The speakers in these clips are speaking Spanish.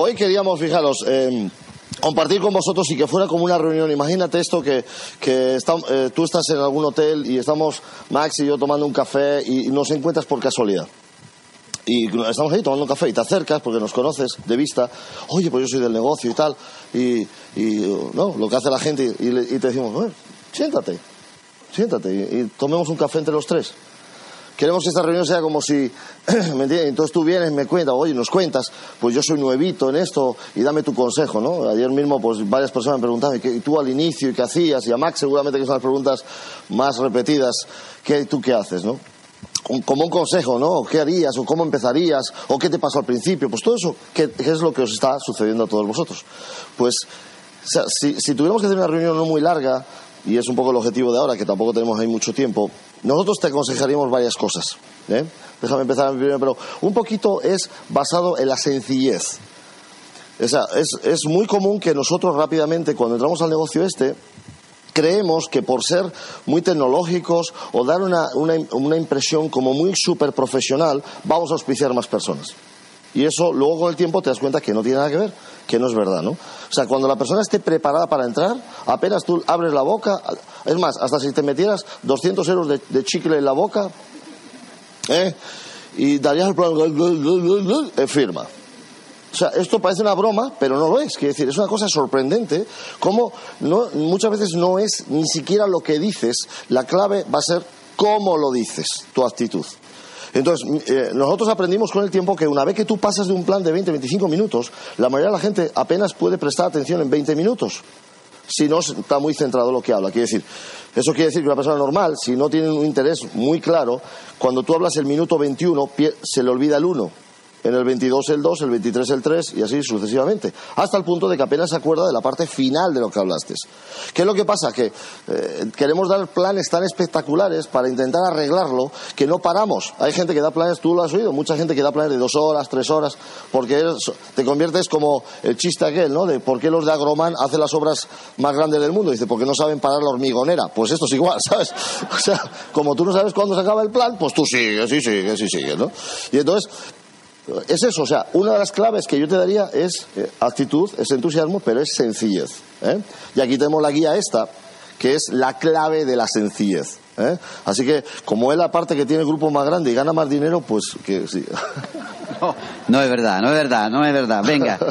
hoy queríamos, fijaros, eh, compartir con vosotros y que fuera como una reunión. Imagínate esto que, que está- eh, tú estás en algún hotel y estamos Max y yo tomando un café y nos encuentras por casualidad. Y estamos ahí tomando un café y te acercas porque nos conoces de vista. Oye, pues yo soy del negocio y tal. Y, no, lo que hace la gente y, y te decimos, "Bueno, siéntate, siéntate y tomemos un café entre los tres. Queremos que esta reunión sea como si, ¿me entiendes? Entonces tú vienes, me cuentas, oye, nos cuentas, pues yo soy nuevito en esto y dame tu consejo, ¿no? Ayer mismo, pues varias personas me preguntaban, ¿y tú al inicio, ¿y qué hacías? Y a Max seguramente que son las preguntas más repetidas, ¿qué, ¿tú qué haces, no? Como un consejo, ¿no? ¿Qué harías? ¿O cómo empezarías? ¿O qué te pasó al principio? Pues todo eso, ¿qué, qué es lo que os está sucediendo a todos vosotros? Pues, o sea, si, si tuviéramos que hacer una reunión no muy larga, y es un poco el objetivo de ahora, que tampoco tenemos ahí mucho tiempo, nosotros te aconsejaríamos varias cosas. ¿eh? Déjame empezar primero, pero un poquito es basado en la sencillez. O sea, es, es muy común que nosotros rápidamente, cuando entramos al negocio este, creemos que por ser muy tecnológicos o dar una, una, una impresión como muy súper profesional, vamos a auspiciar más personas. Y eso luego con el tiempo te das cuenta que no tiene nada que ver, que no es verdad, ¿no? O sea, cuando la persona esté preparada para entrar, apenas tú abres la boca, es más, hasta si te metieras 200 euros de, chicle en la boca, ¿eh? Y darías el plan, eh, firma. O sea, esto parece una broma, pero no lo es. Quiero decir, es una cosa sorprendente, como no, muchas veces no es ni siquiera lo que dices, la clave va a ser cómo lo dices, tu actitud. Entonces, eh, nosotros aprendimos con el tiempo que una vez que tú pasas de un plan de 20, 25 minutos, la mayoría de la gente apenas puede prestar atención en 20 minutos si no está muy centrado en lo que habla. Quiere decir, eso quiere decir que una persona normal, si no tiene un interés muy claro, cuando tú hablas el minuto 21, pie- se le olvida el 1. En el 22 el 2, el 23 el 3 y así sucesivamente. Hasta el punto de que apenas se acuerda de la parte final de lo que hablaste. ¿Qué es lo que pasa? Que eh, queremos dar planes tan espectaculares para intentar arreglarlo que no paramos. Hay gente que da planes, tú lo has oído, mucha gente que da planes de dos horas, tres horas, porque te conviertes como el chiste aquel, ¿no? De por qué los de Agroman hacen las obras más grandes del mundo. Dice, porque no saben parar la hormigonera. Pues esto es igual, ¿sabes? O sea, como tú no sabes cuándo se acaba el plan, pues tú sigues, y sigues, y sigues, ¿no? Y entonces, es eso, o sea, una de las claves que yo te daría es eh, actitud, es entusiasmo, pero es sencillez. ¿eh? Y aquí tenemos la guía esta, que es la clave de la sencillez. ¿Eh? Así que, como es la parte que tiene el grupo más grande y gana más dinero, pues que sí. No, no es verdad, no es verdad, no es verdad. Venga.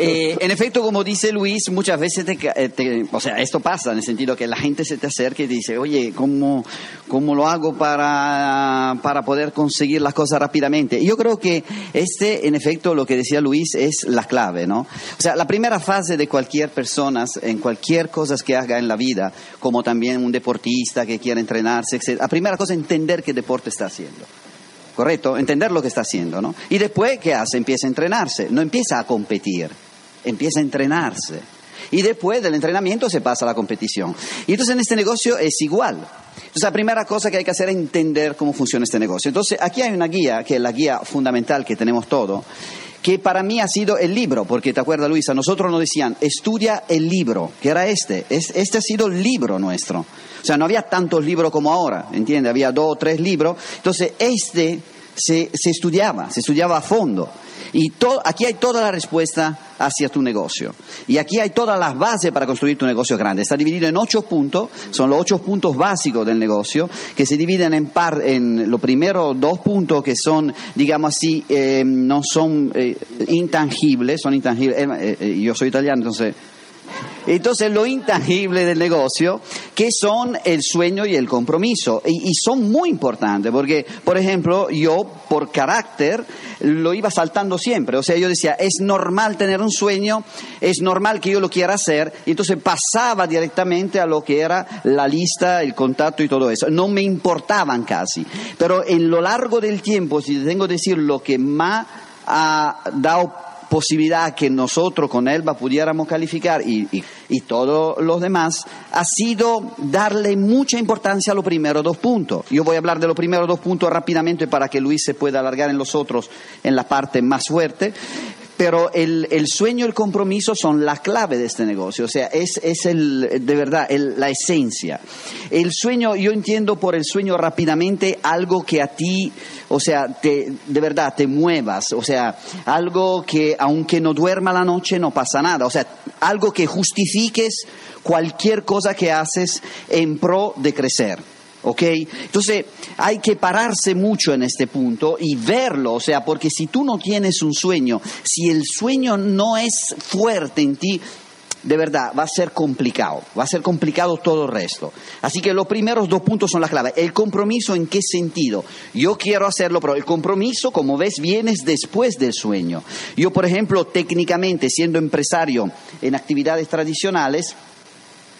Eh, en efecto, como dice Luis, muchas veces te, eh, te- o sea, esto pasa en el sentido que la gente se te acerca y te dice, oye, ¿cómo, cómo lo hago para, para poder conseguir las cosas rápidamente? Y yo creo que este, en efecto, lo que decía Luis es la clave, ¿no? O sea, la primera fase de cualquier persona, en cualquier cosa que haga en la vida, como también un deportista que quiera entrenarse. La primera cosa entender qué deporte está haciendo. ¿correcto? Entender lo que está haciendo, ¿no? Y después, ¿qué hace? Empieza a entrenarse, no empieza a competir, empieza a entrenarse. Y después del entrenamiento se pasa a la competición. Y entonces en este negocio es igual. Entonces la primera cosa que hay que hacer es entender cómo funciona este negocio. Entonces aquí hay una guía, que es la guía fundamental que tenemos todo, que para mí ha sido el libro, porque te acuerdas Luisa, nosotros nos decían, estudia el libro, que era este, Es- este ha sido el libro nuestro. O sea, no había tantos libros como ahora, ¿entiendes? Había dos o tres libros. Entonces, este se, se estudiaba, se estudiaba a fondo. Y to- aquí hay toda la respuesta hacia tu negocio. Y aquí hay todas las bases para construir tu negocio grande. Está dividido en ocho puntos, son los ocho puntos básicos del negocio, que se dividen en par, en los primeros dos puntos que son, digamos así, eh, no son eh, intangibles, son intangibles. Eh, eh, yo soy italiano, entonces entonces, lo intangible del negocio, que son el sueño y el compromiso. Y, y son muy importantes, porque, por ejemplo, yo, por carácter, lo iba saltando siempre. O sea, yo decía, es normal tener un sueño, es normal que yo lo quiera hacer, y entonces pasaba directamente a lo que era la lista, el contacto y todo eso. No me importaban casi. Pero en lo largo del tiempo, si tengo que decir lo que más ha dado posibilidad que nosotros con Elba pudiéramos calificar y, y, y todos los demás, ha sido darle mucha importancia a los primeros dos puntos. Yo voy a hablar de los primeros dos puntos rápidamente para que Luis se pueda alargar en los otros en la parte más fuerte. Pero el, el sueño el compromiso son la clave de este negocio, o sea, es, es el, de verdad el- la esencia. El sueño, yo entiendo por el sueño rápidamente algo que a ti, o sea, te, de verdad te muevas, o sea, algo que aunque no duerma la noche no pasa nada, o sea, algo que justifiques cualquier cosa que haces en pro de crecer. ¿Ok? Entonces hay que pararse mucho en este punto y verlo, o sea, porque si tú no tienes un sueño, si el sueño no es fuerte en ti, de verdad va a ser complicado, va a ser complicado todo el resto. Así que los primeros dos puntos son la clave. El compromiso en qué sentido? Yo quiero hacerlo, pero el compromiso, como ves, viene después del sueño. Yo, por ejemplo, técnicamente, siendo empresario en actividades tradicionales,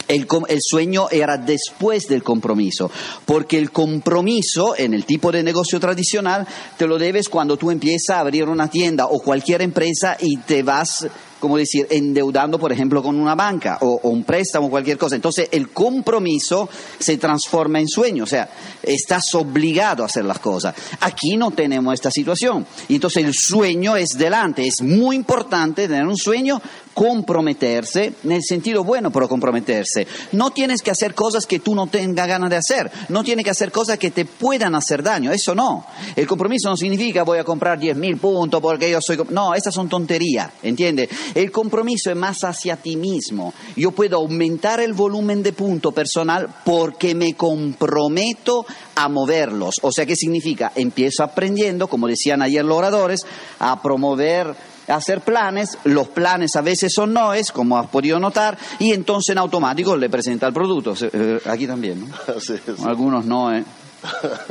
el, sueño era después del compromiso, porque el compromiso en el tipo de negocio tradicional te lo debes cuando tú empiezas a abrir una tienda o cualquier empresa y te vas, como decir, endeudando, por ejemplo, con una banca o un préstamo o cualquier cosa. Entonces el compromiso se transforma en sueño, o sea, estás obligado a hacer las cosas. Aquí no tenemos esta situación. Y entonces el sueño es delante, es muy importante tener un sueño comprometerse, nel sentido bueno, pero comprometerse. No tienes que hacer cosas que tú no tengas ganas de hacer, no tienes que hacer cosas que te puedan hacer daño, eso no. El compromiso no significa voy a comprar 10.000 puntos porque yo soy... com-". No, esas son tonterías, ¿entiendes? El compromiso es más hacia ti mismo. Yo puedo aumentar el volumen de punto personal porque me comprometo a moverlos. O sea, ¿qué significa? Empiezo aprendiendo, como decían ayer los oradores, a promover hacer planes, los planes a veces son noes, como has podido notar, y entonces en automático le presenta el producto. Eh, Aquí también, ¿no? Sí, sí. Algunos no, ¿eh?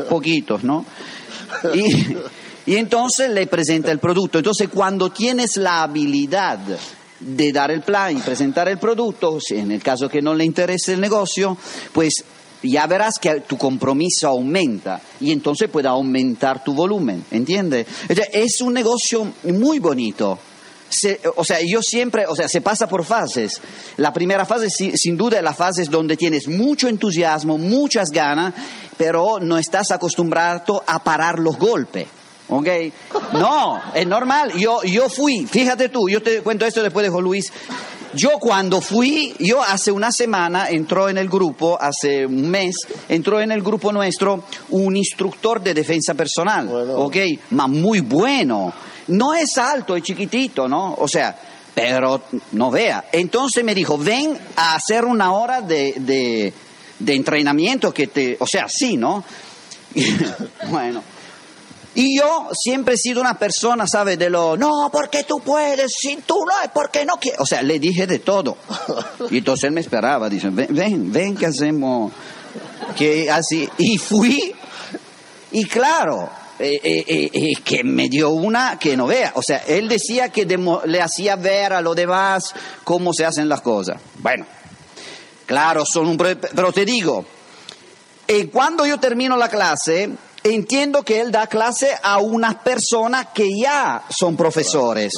Poquitos, ¿no? Y, y entonces le presenta el producto. Entonces cuando tienes la habilidad de dar el plan y presentar el producto, si en el caso que no le interese el negocio, pues ya verás que tu compromiso aumenta y entonces puede aumentar tu volumen, ¿entiendes? Es un negocio muy bonito. Se- o sea, yo siempre, o sea, se pasa por fases. La primera fase, si- sin duda, es la fase donde tienes mucho entusiasmo, muchas ganas, pero no estás acostumbrado a parar los golpes. ¿Ok? No, es normal. Yo, yo fui, fíjate tú, yo te cuento esto después de Luis. Yo cuando fui, yo hace una semana entró en el grupo, hace un mes, entró en el grupo nuestro un instructor de defensa personal, Bueno. ¿ok? Muy bueno. No es alto, es chiquitito, ¿no? O sea, pero no vea. Entonces me dijo, ven a hacer una hora de, de, de entrenamiento que te... O sea, sí, ¿no? bueno. Y yo siempre he sido una persona, ¿sabes? De lo, no, porque tú puedes, si tú no es porque no quieres. O sea, le dije de todo. Y entonces él me esperaba, dice, ven, ven, ven que hacemos, que así. Y fui, y claro, eh, eh, eh, que me dio una que no vea. O sea, él decía que demo- le hacía ver a los demás cómo se hacen las cosas. Bueno, claro, son un... Pero te digo, cuando yo termino la clase, entiendo que él da clase a unas personas que ya son profesores.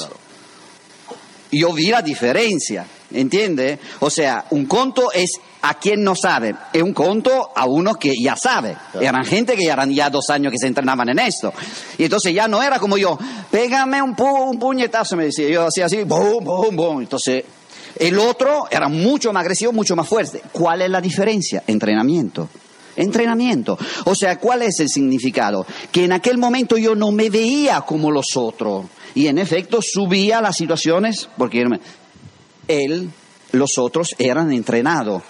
Yo vi la diferencia, ¿entiende? O sea, un conto es a quien no sabe, es un conto a uno que ya sabe. Eran gente que ya eran ya dos años que se entrenaban en esto. Y entonces ya no era como yo, pégame un, pu- un puñetazo, me decía. Yo hacía así, boom, boom, boom. Entonces, el otro era mucho más agresivo, mucho más fuerte. ¿Cuál es la diferencia? Entrenamiento. Entrenamiento. O sea, ¿cuál es el significado? Que en aquel momento yo no me veía como los otros. Y en efecto subía las situaciones porque él, los otros eran entrenados.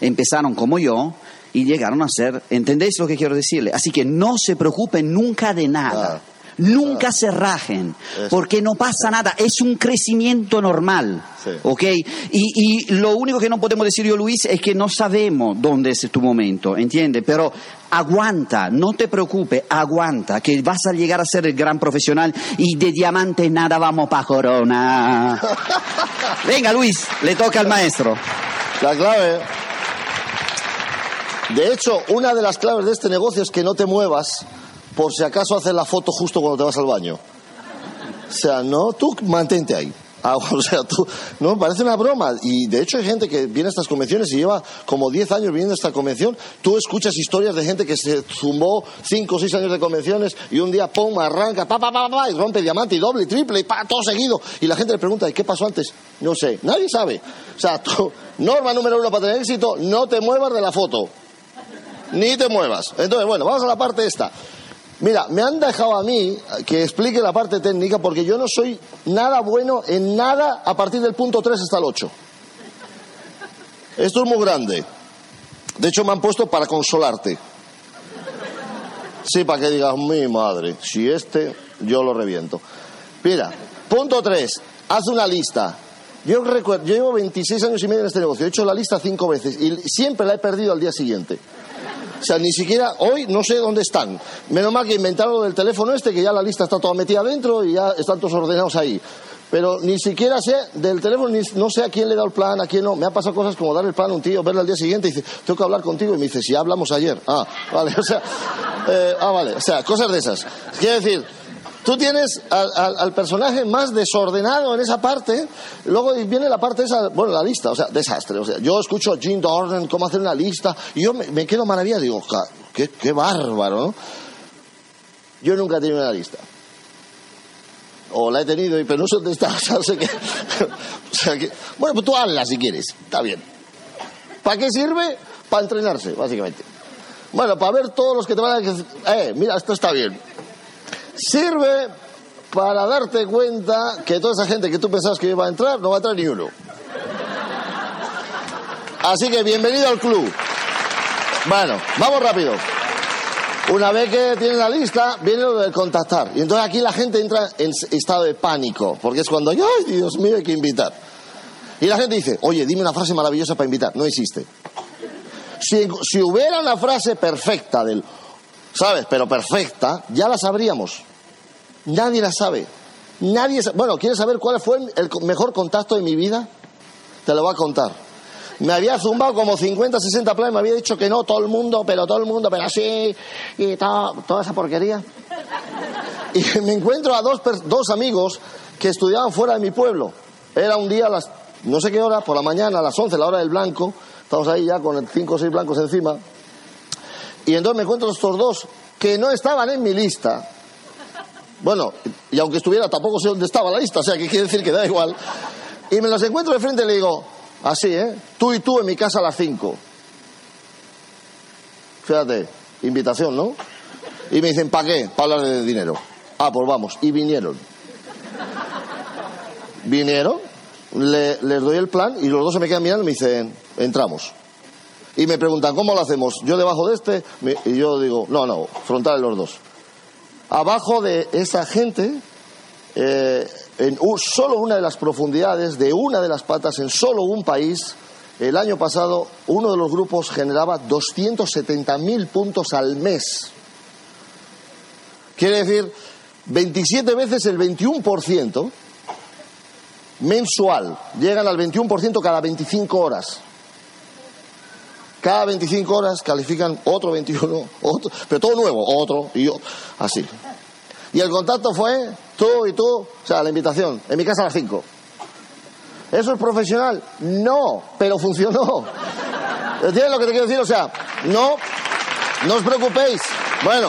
Empezaron como yo y llegaron a ser, ¿entendéis lo que quiero decirle? Así que no se preocupen nunca de nada. Nunca se rajen, porque no pasa nada, es un crecimiento normal, Sí. ¿ok? Y, y lo único que no podemos decir yo, Luis, es que no sabemos dónde es tu momento, ¿entiendes? Pero aguanta, no te preocupes, aguanta, que vas a llegar a ser el gran profesional y de diamante nada vamos para corona. Venga, Luis, le toca al maestro. La clave. De hecho, una de las claves de este negocio es que no te muevas por si acaso haces la foto justo cuando te vas al baño. O sea, no, tú mantente ahí. Ah, o sea, tú, no, parece una broma. Y de hecho hay gente que viene a estas convenciones y lleva como 10 años viniendo a esta convención. Tú escuchas historias de gente que se zumbó 5 o 6 años de convenciones y un día, pum, arranca, pa, pa, pa, pa, y rompe diamante y doble y triple y pa, todo seguido. Y la gente le pregunta, ¿y qué pasó antes? No sé, nadie sabe. O sea, tú, norma número uno para tener éxito, no te muevas de la foto. Ni te muevas. Entonces, bueno, vamos a la parte esta. Mira, me han dejado a mí que explique la parte técnica porque yo no soy nada bueno en nada a partir del punto 3 hasta el 8. Esto es muy grande. De hecho, me han puesto para consolarte. Sí, para que digas, mi madre, si este, yo lo reviento. Mira, punto 3, haz una lista. Yo recuerdo, yo llevo 26 años y medio en este negocio, he hecho la lista cinco veces y siempre la he perdido al día siguiente. O sea, ni siquiera hoy no sé dónde están. Menos mal que inventaron lo del teléfono este, que ya la lista está toda metida adentro y ya están todos ordenados ahí. Pero ni siquiera sé del teléfono, ni, no sé a quién le he dado el plan, a quién no. Me ha pasado cosas como dar el plan a un tío, verle al día siguiente y dice, tengo que hablar contigo. Y me dice, si hablamos ayer. Ah, vale, o sea, eh, ah, vale, o sea, cosas de esas. Quiere decir, Tú tienes al, al, personaje más desordenado en esa parte, luego viene la parte esa, bueno, la lista, o sea, desastre. O sea, yo escucho a Jim Dornan cómo hacer una lista y yo me, quedo maravillado, digo, qué, bárbaro, ¿no? Yo nunca he tenido una lista. O la he tenido, pero no sé. O sea, que, que, bueno, pues tú hazla si quieres, está bien. ¿Para qué sirve? Para entrenarse, básicamente. Bueno, para ver todos los que te van a eh, mira, esto está bien Sirve para darte cuenta que toda esa gente que tú pensabas que iba a entrar, no va a entrar ni uno. Así que bienvenido al club. Bueno, vamos rápido. Una vez que tienen la lista, viene lo de contactar. Y entonces aquí la gente entra en estado de pánico, porque es cuando, ay, Dios mío, hay que invitar. Y la gente dice, oye, dime una frase maravillosa para invitar. No existe. Si, si hubiera una frase perfecta del, ¿sabes? Pero perfecta, ya la sabríamos. Nadie la sabe. Nadie Bueno, ¿quieres saber cuál fue el mejor contacto de mi vida? Te lo voy a contar. Me había zumbado como 50, 60 planes, me había dicho que no, todo el mundo, pero todo el mundo, pero así, y toda esa porquería. Y me encuentro a dos, dos amigos que estudiaban fuera de mi pueblo. Era un día a las, no sé qué hora, por la mañana, a las 11, la hora del blanco. Estamos ahí ya con cinco o seis blancos encima. Y entonces me encuentro estos dos que no estaban en mi lista. Bueno, y aunque estuviera, tampoco sé dónde estaba la lista, o sea, que quiere decir que da igual. Y me los encuentro de frente y le digo, así, ¿eh? Tú y tú en mi casa a las 5. Fíjate, invitación, ¿no? Y me dicen, ¿para qué? Para hablar de dinero. Ah, pues vamos. Y vinieron. Vinieron, les doy el plan y los dos se me quedan mirando y me dicen, entramos y me preguntan, ¿cómo lo hacemos? Yo debajo de este, y yo digo, no, no, frontales los dos. Abajo de esa gente, eh, en solo una de las profundidades de una de las patas, en solo un país, el año pasado uno de los grupos generaba 270.000 puntos al mes. Quiere decir, 27 veces el 21% mensual. Llegan al 21% cada 25 horas. Cada 25 horas califican otro 21, otro, pero todo nuevo, otro y yo, así. Y el contacto fue tú y tú, o sea, la invitación, en mi casa a las 5. ¿Eso es profesional? No, pero funcionó. ¿Entiendes lo que te quiero decir? O sea, no, no os preocupéis. Bueno,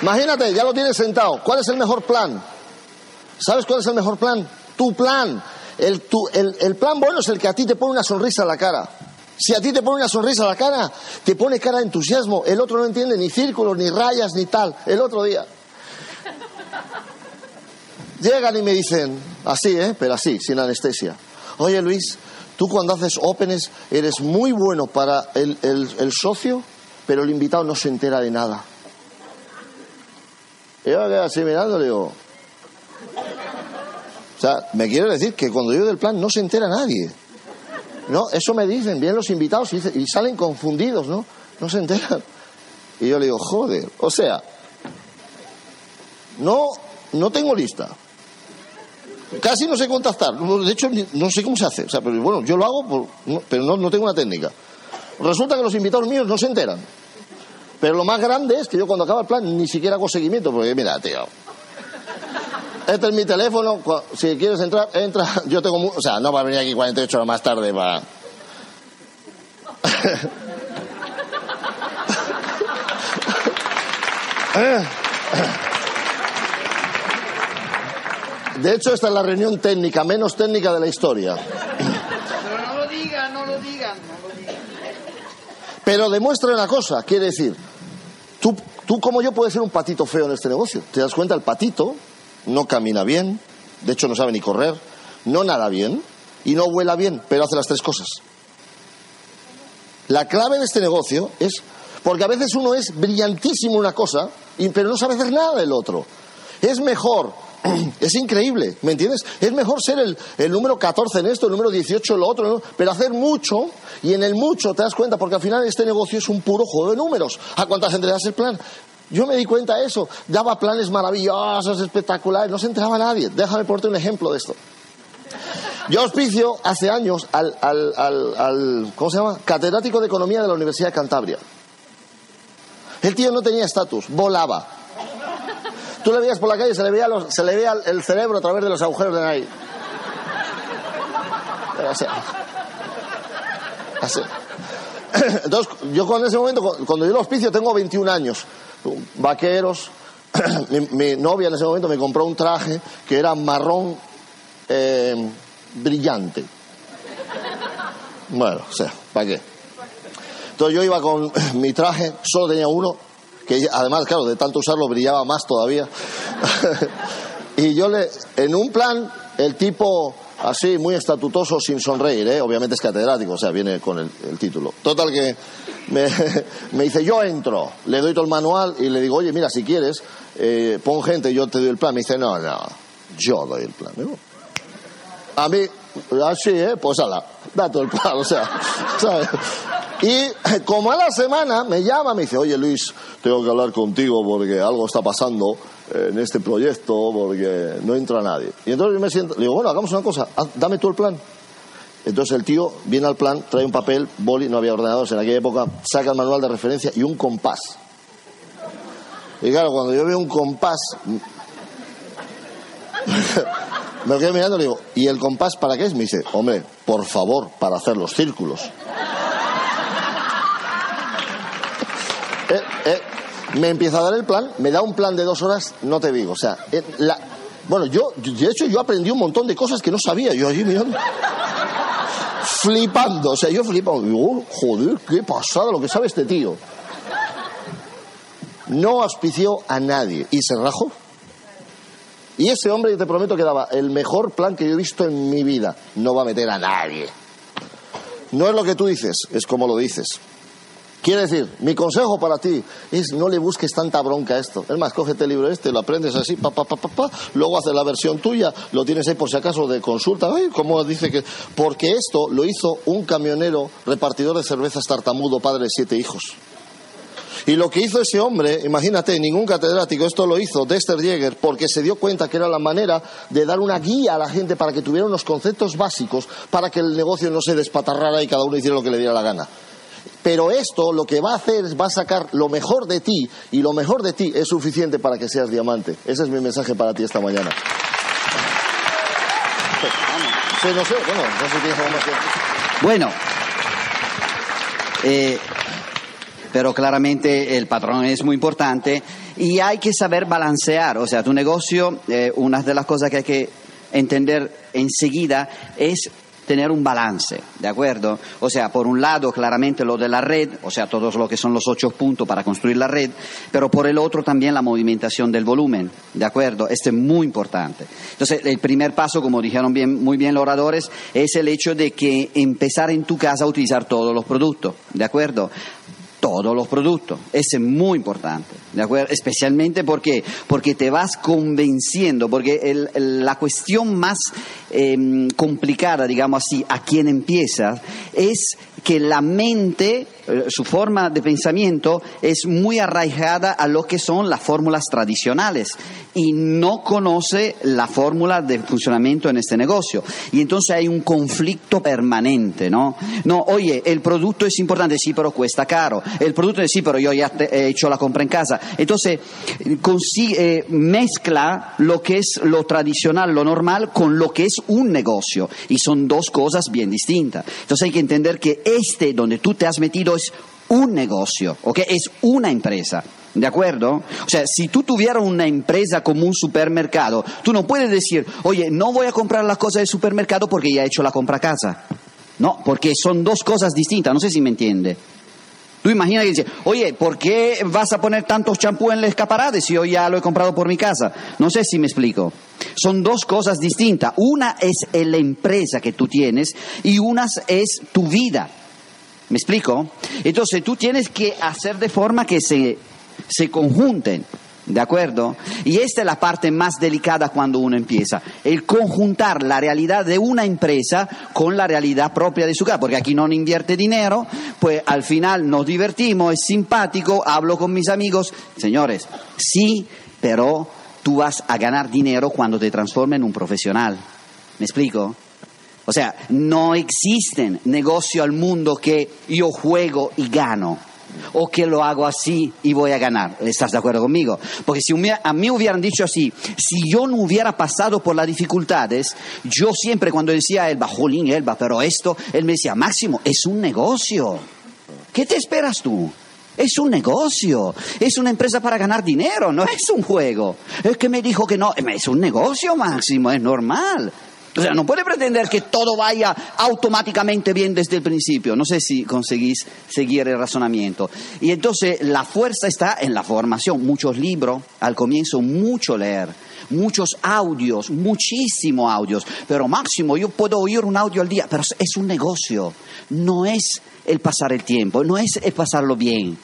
imagínate, ya lo tienes sentado. ¿Cuál es el mejor plan? ¿Sabes cuál es el mejor plan? Tu plan. El, el, el plan bueno es el que a ti te pone una sonrisa en la cara. Si a ti te pone una sonrisa a la cara, te pone cara de entusiasmo. El otro no entiende ni círculos, ni rayas, ni tal. El otro día. Llegan y me dicen, así, ¿eh? Pero así, sin anestesia. Oye Luis, tú cuando haces ópenes eres muy bueno para el, el, socio, pero el invitado no se entera de nada. Yo quedo así mirando, le digo. O sea, me quiere decir que cuando yo del plan no se entera nadie. No, eso me dicen, vienen los invitados y, salen confundidos, ¿no? No se enteran. Y yo le digo, joder, o sea, no, no tengo lista. Casi no sé contactar. De hecho, no sé cómo se hace. O sea, pero bueno, yo lo hago, pero no, no tengo una técnica. Resulta que los invitados míos no se enteran. Pero lo más grande es que yo cuando acaba el plan ni siquiera hago seguimiento, porque mira, tío. Este es mi teléfono, si quieres entrar, entra. Yo tengo, mu- o sea, no va a venir aquí 48 horas más tarde para... De hecho, esta es la reunión técnica, menos técnica de la historia. Pero no lo digan, no lo digan, no lo digan. Pero demuestra una cosa, quiere decir, tú, tú como yo puedes ser un patito feo en este negocio. ¿Te das cuenta? El patito no camina bien, de hecho no sabe ni correr, no nada bien y no vuela bien, pero hace las tres cosas. La clave en este negocio es, porque a veces uno es brillantísimo en una cosa, pero no sabe hacer nada del otro. Es mejor, es increíble, ¿me entiendes? Es mejor ser el, número 14 en esto, el número 18 en lo otro, pero hacer mucho, y en el mucho te das cuenta, porque al final este negocio es un puro juego de números. ¿A cuánta gente el plan? Yo me di cuenta de eso, daba planes maravillosos, espectaculares, no se enteraba nadie. Déjame ponerte un ejemplo de esto. Yo auspicio hace años al, al, al, ¿cómo se llama? Catedrático de Economía de la Universidad de Cantabria. El tío no tenía estatus, volaba. Tú le veías por la calle, se le veía, se le veía el cerebro a través de los agujeros de nariz. Así. Entonces, yo con ese momento, cu- cuando yo lo auspicio, tengo 21 años. Vaqueros. Mi, mi novia en ese momento me compró un traje que era marrón eh, brillante. Bueno, o sea, ¿para qué? Entonces yo iba con mi traje, solo tenía uno, que además, claro, de tanto usarlo brillaba más todavía. y yo le, en un plan, el tipo así, muy estatutoso, sin sonreír, ¿eh? obviamente es catedrático, o sea, viene con el, título. Total que me, me dice, yo entro, le doy todo el manual y le digo, oye, mira, si quieres, eh, pon gente, yo te doy el plan. Me dice, no, no, yo doy el plan. A mí, así, ¿eh? Pues ala, da todo el plan, o sea. Y como a la semana me llama, me dice, oye Luis, tengo que hablar contigo porque algo está pasando en este proyecto, porque no entra nadie. Y entonces yo me siento, digo, bueno, hagamos una cosa, dame tú el plan. Entonces el tío viene al plan, trae un papel, boli, no había ordenadores en aquella época, saca el manual de referencia y un compás. Y claro, cuando yo veo un compás, me quedo mirando y le digo, ¿y el compás para qué es? Me dice, hombre, por favor, para hacer los círculos. Eh, eh, me empieza a dar el plan, me da un plan de dos horas, no te digo. O sea, eh, bueno, yo, de hecho, yo aprendí un montón de cosas que no sabía. Yo allí mirando, flipando. O sea, yo flipando. Digo, "Oh, joder, qué pasada lo que sabe este tío. No auspició a nadie y se rajó. Y ese hombre, yo te prometo que daba el mejor plan que yo he visto en mi vida. No va a meter a nadie. No es lo que tú dices, es como lo dices. Quiere decir, mi consejo para ti es no le busques tanta bronca a esto. Es más, cógete el libro este, lo aprendes así, pa, pa, pa, pa, pa, luego haces la versión tuya, lo tienes ahí por si acaso de consulta. Ay, ¿cómo dice que...? Porque esto lo hizo un camionero repartidor de cervezas tartamudo, padre de siete hijos. Y lo que hizo ese hombre, imagínate, ningún catedrático, esto lo hizo Dexter Jäger porque se dio cuenta que era la manera de dar una guía a la gente para que tuviera unos conceptos básicos para que el negocio no se despatarrara y cada uno hiciera lo que le diera la gana. Pero esto lo que va a hacer es va a sacar lo mejor de ti y lo mejor de ti es suficiente para que seas diamante. Ese es mi mensaje para ti esta mañana. Sí, no sé, bueno, no sé Bueno, eh, pero claramente el patrón es muy importante y hay que saber balancear. O sea, tu negocio, eh, una de las cosas que hay que entender enseguida es tener un balance, ¿de acuerdo? O sea, por un lado, claramente lo de la red, o sea, todos lo que son los ocho puntos para construir la red, pero por el otro también la movimentación del volumen, ¿de acuerdo? Este es muy importante. Entonces, el primer paso, como dijeron bien, muy bien los oradores, es el hecho de que empezar en tu casa a utilizar todos los productos, ¿de acuerdo? todos los productos. Ese es muy importante, ¿de acuerdo? Especialmente porque, porque te vas convenciendo, porque la cuestión más em, complicada, digamos así, a quien empieza, es que la mente, eh, su forma de pensamiento es muy arraigada a lo que son las fórmulas tradicionales y no conoce la fórmula de funcionamiento en este negocio. Y entonces hay un conflicto permanente, ¿no? No, oye, el producto es importante, sí, pero cuesta caro. El producto es sí, pero yo ya he hecho la compra en casa. Entonces, consigue, eh, mezcla lo que es lo tradicional, lo normal, con lo que es un negocio. Y son dos cosas bien distintas. Entonces hay que entender que este donde tú te has metido es un negocio, ¿ok? Es una empresa. ¿De acuerdo? O sea, si tú tuvieras una empresa como un supermercado, tú no puedes decir, oye, no voy a comprar las cosas del supermercado porque ya he hecho la compra casa. No, porque son dos cosas distintas, no sé si me entiende. Tú imaginas que dice, oye, ¿por qué vas a poner tantos champú en el escaparate si yo ya lo he comprado por mi casa? No sé si me explico. Son dos cosas distintas. Una es la empresa que tú tienes y una es tu vida. ¿Me explico? Entonces tú tienes que hacer de forma que se, se conjunten. ¿De acuerdo? Y esta es la parte más delicada cuando uno empieza, el conjuntar la realidad de una empresa con la realidad propia de su casa, porque aquí no invierte dinero, pues al final nos divertimos, es simpático, hablo con mis amigos, señores, sí, pero tú vas a ganar dinero cuando te transformes en un profesional. ¿Me explico? O sea, no existen negocio al mundo que yo juego y gano o que lo hago así y voy a ganar. ¿Estás de acuerdo conmigo? Porque si a mí hubieran dicho así, si yo no hubiera pasado por las dificultades, yo siempre cuando decía Elba, jolín, Elba, pero esto, él me decía, Máximo, es un negocio. ¿Qué te esperas tú? Es un negocio, es una empresa para ganar dinero, no es un juego. Es que me dijo que no, es un negocio, Máximo, es normal. O sea, no puede pretender que todo vaya automáticamente bien desde el principio. No sé si conseguís seguir el razonamiento. Y entonces la fuerza está en la formación. Muchos libros, al comienzo mucho leer, muchos audios, muchísimos audios. Pero máximo, yo puedo oír un audio al día, pero es un negocio. No es el pasar el tiempo, no es el pasarlo bien.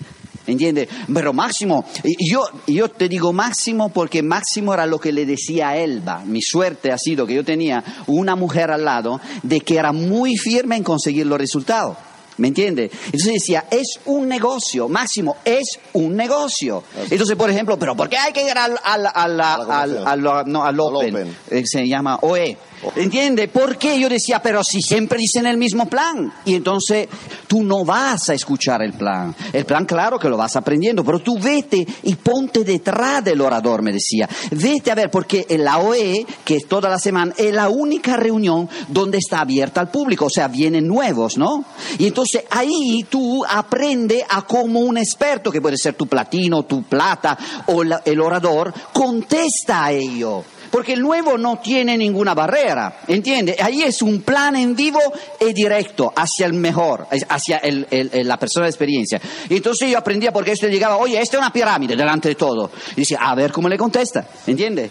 ¿Entiendes? Pero Máximo, yo, yo te digo Máximo porque Máximo era lo que le decía a Elba. Mi suerte ha sido que yo tenía una mujer al lado de que era muy firme en conseguir los resultados. ¿Me entiende? Entonces decía, es un negocio, Máximo, es un negocio. Entonces, por ejemplo, pero ¿por qué hay que ir al, al, al, al, no, al Open? Eh, se llama OE. ¿Entiende? ¿Por qué yo decía, pero si siempre dicen el mismo plan? Y entonces tú no vas a escuchar el plan. El plan, claro que lo vas aprendiendo, pero tú vete y ponte detrás del orador, me decía. Vete a ver, porque la OE, que es toda la semana, es la única reunión donde está abierta al público, o sea, vienen nuevos, ¿no? Y entonces ahí tú aprendes a como un experto, que puede ser tu platino, tu plata o el orador, contesta a ello porque el nuevo no tiene ninguna barrera, ¿entiende? Ahí es un plan en vivo y directo hacia el mejor, hacia la persona de experiencia. Entonces yo aprendía porque esto llegaba, oye, esta es una pirámide delante de todo. Y decía, a ver cómo le contesta, ¿entiende?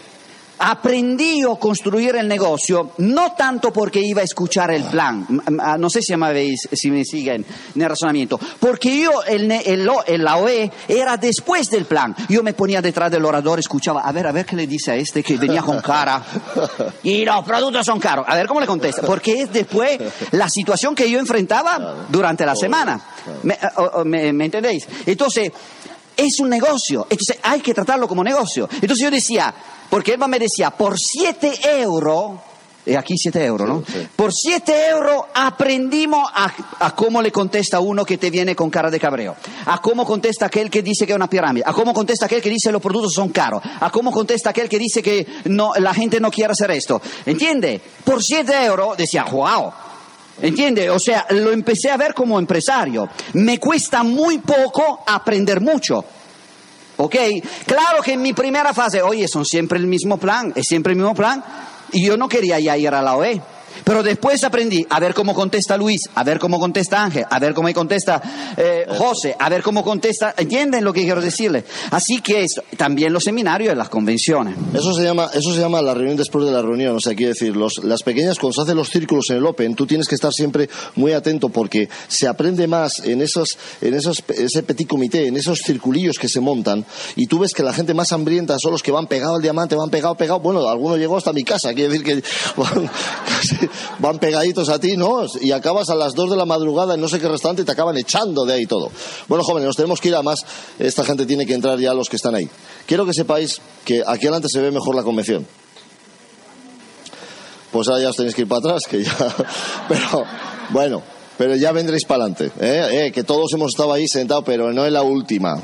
Aprendí a construir el negocio no tanto porque iba a escuchar el plan, ah, no sé si me, si me siguen en el razonamiento, porque yo, el, el, la OE era después del plan. Yo me ponía detrás del orador, escuchaba, a ver, a ver qué le dice a este que venía con cara. Y los productos son caros. A ver cómo le contesta. Porque es después la situación que yo enfrentaba durante la semana. ¿Me, me entendéis? Entonces, es un negocio. Entonces hay que tratarlo como negocio. Entonces yo decía, porque Eva me decía, por 7 euros, y aquí 7 euros, ¿no? Por 7 euros aprendimos a, cómo le contesta uno que te viene con cara de cabreo, a cómo contesta aquel que dice que es una pirámide, a cómo contesta aquel que dice los productos son caros, a cómo contesta aquel que dice que no, la gente no quiere hacer esto. ¿Entiende? Por 7 euros decía, wow. ¿Entiende? O sea, lo empecé a ver como empresario. Me cuesta muy poco aprender mucho. ¿Ok? Claro que en mi primera fase, oye, son siempre el mismo plan, es siempre el mismo plan, y yo no quería ya ir a la OE. Pero después aprendí a ver cómo contesta Luis, a ver cómo contesta Ángel, a ver cómo contesta eh, José, a ver cómo contesta. ¿Entienden lo que quiero decirles? Así que también los seminarios y las convenciones. Eso se llama, eso se llama la reunión después de la reunión. O sea, quiero decir, las pequeñas, cuando se hacen los círculos en el Open, tú tienes que estar siempre muy atento porque se aprende más en esos, en esos, ese petit comité, en esos circulillos que se montan, y tú ves que la gente más hambrienta son los que van pegados al diamante, van pegados, pegados. Bueno, alguno llegó hasta mi casa, quiere decir que van pegaditos a ti, ¿no? Y acabas a las dos de la madrugada en no sé qué restaurante y te acaban echando de ahí todo. Bueno, jóvenes, nos tenemos que ir a más. Esta gente tiene que entrar ya los que están ahí. Quiero que sepáis que aquí adelante se ve mejor la convención. Pues ahora ya os tenéis que ir para atrás, que ya. Pero, bueno, pero ya vendréis para adelante. ¿eh? ¿eh? que todos hemos estado ahí sentados, pero no es la última.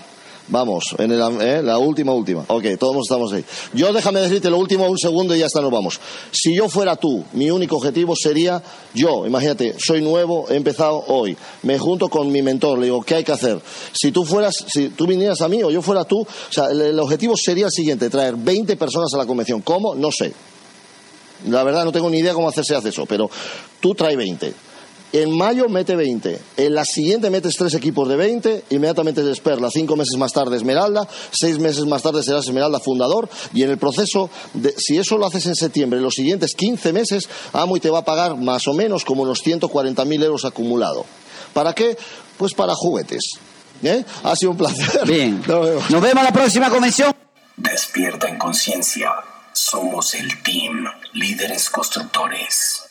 Vamos, en ¿eh? la última, última. Ok, todos estamos ahí. Yo déjame decirte lo último, un segundo y ya está, nos vamos. Si yo fuera tú, mi único objetivo sería, yo, imagínate, soy nuevo, he empezado hoy, me junto con mi mentor, le digo, ¿qué hay que hacer? Si tú fueras, si tú vinieras a mí o yo fuera tú, o sea, el, objetivo sería el siguiente, traer 20 personas a la convención. ¿Cómo? No sé. La verdad no tengo ni idea cómo hacerse hace eso, pero tú trae 20 en mayo mete 20. En la siguiente metes tres equipos de 20. Inmediatamente es Perla. Cinco meses más tarde Esmeralda. Seis meses más tarde serás Esmeralda fundador. Y en el proceso, de, si eso lo haces en septiembre, los siguientes 15 meses, Amo y te va a pagar más o menos como unos 140.000 euros acumulado. ¿Para qué? Pues para juguetes. ¿Eh? Ha sido un placer. Bien. Nos vemos. Nos vemos la próxima convención. Despierta en conciencia. Somos el team líderes constructores.